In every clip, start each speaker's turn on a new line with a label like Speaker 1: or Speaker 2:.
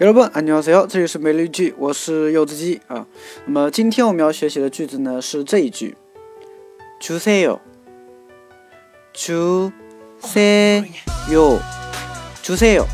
Speaker 1: 여러분안녕하세요这里是每日一句，我是柚子鸡啊。那么今天我们要学习的句子呢是这一句，주세 요， 주세 요， 주세 요。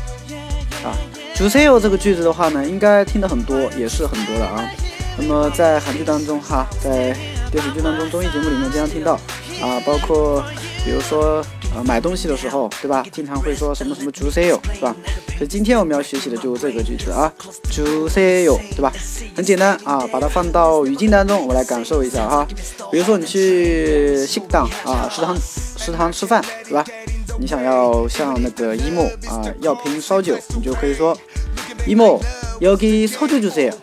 Speaker 1: 啊，주세요这个句子的话呢，应该听的很多，也是很多的啊。那么在韩剧当中哈，在电视剧当中、综艺节目里面经常听到啊，包括比如说。 呃，买东西的时候，对吧？经常会说什么什么 “juice”，是吧？所以今天我们要学习的就是这个句子啊，“juice”，对吧？很简单啊，把它放到语境当中，我们来感受一下哈。比如说你去食堂啊，食堂食堂吃饭，对吧？你想要向那个一莫啊要瓶烧酒，你就可以说一莫要给烧酒주세 요。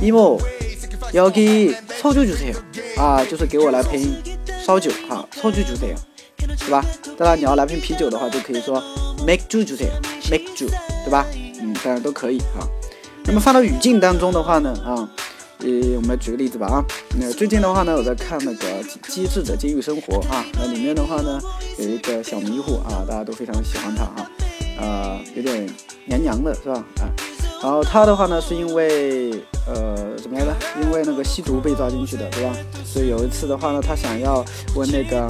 Speaker 1: 一莫要给烧酒주세 요。 啊，就是给我来瓶烧酒哈，烧酒주세 요。 对吧？当然你要来瓶啤酒的话，就可以说 make 주就这样，make 주， 对吧？嗯，当然都可以哈。那么放到语境当中的话呢，啊，呃，我们来举个例子吧啊。那最近的话呢，我在看那个《机智的监狱生活》啊，那里面的话呢，有一个小迷糊啊，大家都非常喜欢他啊，呃，有点娘娘的是吧？啊，然后他的话呢，是因为呃怎么来着？因为那个吸毒被抓进去的，对吧？所以有一次的话呢，他想要问那个。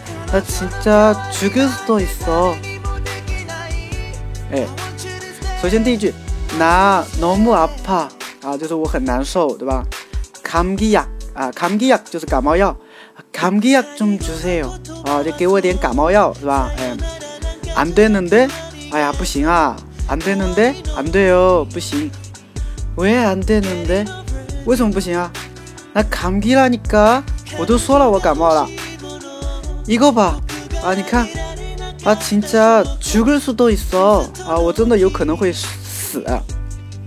Speaker 1: 那진짜죽을수도있어哎，首先第一句，나너무아파啊，就是我很难受，对吧？감기약啊，감기약就是感冒药，감기약좀주세요啊，就给我点感冒药，是吧？哎，안되는 데， 哎呀，不行啊，안되는 데， 안돼 요， 不行。왜안되는 데？ 为什么不行啊？那감기라니 까， 我都说了我感冒了。 一个吧，啊，你看，啊，진짜죽을수도있어啊，我真的有可能会死，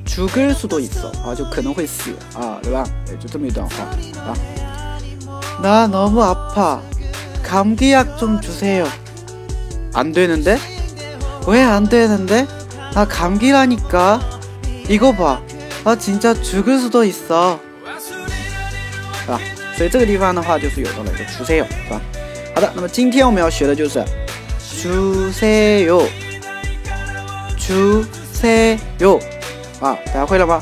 Speaker 1: 죽을수도있어啊，就可能会死啊，对吧？哎，就这么一段话啊。나너무아파감기약좀주세요안되는데왜안되는데나감기라니까이거봐아진짜죽을수도있어是吧？所以这个地方的话就是有的了，就주세요是吧？ 好的，那么今天我们要学的就是주세 요， 주세 요， 啊，大家会了吗？